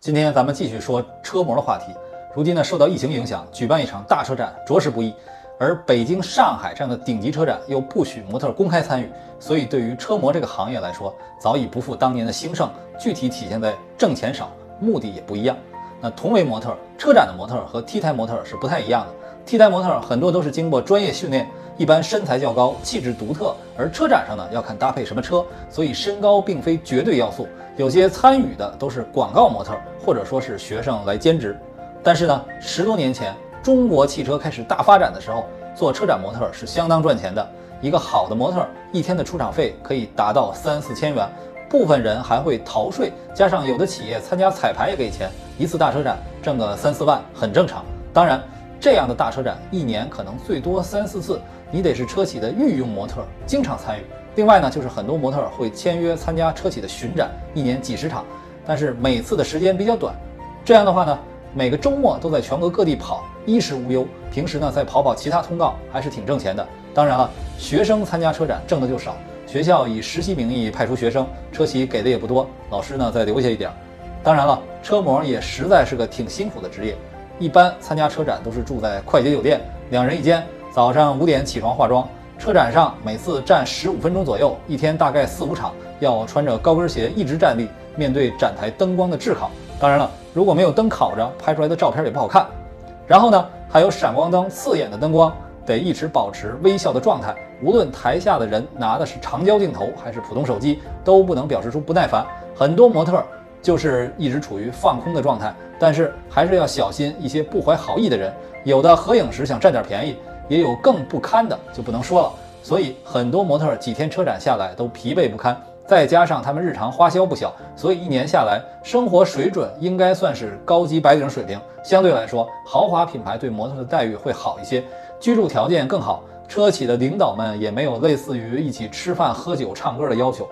今天咱们继续说车模的话题。如今呢，受到疫情影响，举办一场大车展着实不易，而北京、上海这样的顶级车展又不许模特公开参与，所以对于车模这个行业来说，早已不复当年的兴盛。具体体现在挣钱少，目的也不一样。那同为模特，车展的模特和 T 台模特是不太一样的。T 台模特很多都是经过专业训练，一般身材较高，气质独特。而车展上呢，要看搭配什么车，所以身高并非绝对要素。有些参与的都是广告模特，或者说是学生来兼职。但是呢，十多年前中国汽车开始大发展的时候，做车展模特是相当赚钱的。一个好的模特一天的出场费可以达到三四千元，部分人还会逃税，加上有的企业参加彩排也给钱，一次大车展挣个三四万很正常。当然，这样的大车展一年可能最多三四次，你得是车企的御用模特，经常参与。另外呢，就是很多模特会签约参加车企的巡展，一年几十场，但是每次的时间比较短。这样的话呢，每个周末都在全国各地跑，衣食无忧。平时呢再跑跑其他通告，还是挺挣钱的。当然了，学生参加车展挣的就少，学校以实习名义派出学生，车企给的也不多，老师呢再留下一点。当然了，车模也实在是个挺辛苦的职业。一般参加车展都是住在快捷酒店，两人一间，早上五点起床化妆。车展上每次站十五分钟左右，一天大概四五场，要穿着高跟鞋一直站立，面对展台灯光的炙烤。当然了，如果没有灯烤着，拍出来的照片也不好看。然后呢，还有闪光灯刺眼的灯光，得一直保持微笑的状态。无论台下的人拿的是长焦镜头还是普通手机，都不能表示出不耐烦。很多模特就是一直处于放空的状态，但是还是要小心一些不怀好意的人，有的合影时想占点便宜。也有更不堪的，就不能说了。所以很多模特几天车展下来都疲惫不堪，再加上他们日常花销不小，所以一年下来生活水准应该算是高级白领水平。相对来说，豪华品牌对模特的待遇会好一些，居住条件更好。车企的领导们也没有类似于一起吃饭、喝酒、唱歌的要求。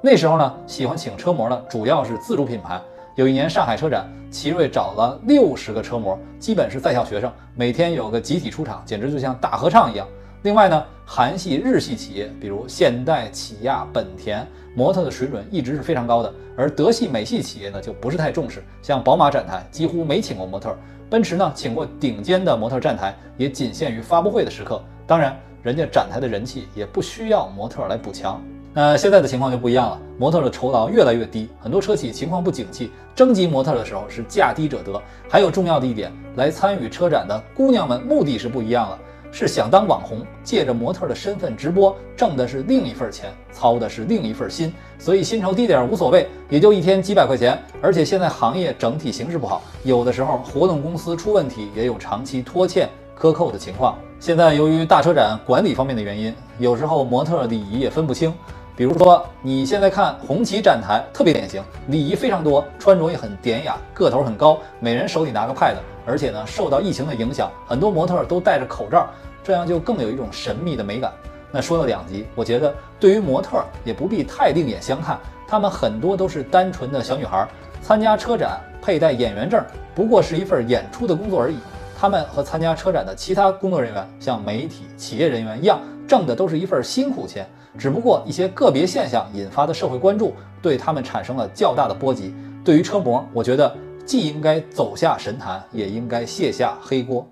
那时候呢，喜欢请车模的主要是自主品牌。有一年上海车展，奇瑞找了六十个车模，基本是在校学生，每天有个集体出场，简直就像大合唱一样。另外呢，韩系、日系企业，比如现代、起亚、本田，模特的水准一直是非常高的。而德系、美系企业呢，就不是太重视，像宝马展台几乎没请过模特，奔驰呢请过顶尖的模特站台，也仅限于发布会的时刻。当然，人家展台的人气也不需要模特来补强。那现在的情况就不一样了，模特的酬劳越来越低，很多车企情况不景气，征集模特的时候是价低者得。还有重要的一点，来参与车展的姑娘们目的是不一样了，是想当网红，借着模特的身份直播，挣的是另一份钱，操的是另一份心。所以薪酬低点无所谓，也就一天几百块钱。而且现在行业整体形势不好，有的时候活动公司出问题，也有长期拖欠克扣的情况。现在由于大车展管理方面的原因，有时候模特礼仪也分不清。比如说，你现在看红旗展台特别典型，礼仪非常多，穿着也很典雅，个头很高，每人手里拿个 pad，而且呢，受到疫情的影响，很多模特都戴着口罩，这样就更有一种神秘的美感。那说了两集，我觉得对于模特也不必太另眼相看，他们很多都是单纯的小女孩，参加车展佩戴演员证，不过是一份演出的工作而已。他们和参加车展的其他工作人员，像媒体、企业人员一样，挣的都是一份辛苦钱。只不过一些个别现象引发的社会关注，对他们产生了较大的波及。对于车模，我觉得既应该走下神坛，也应该卸下黑锅。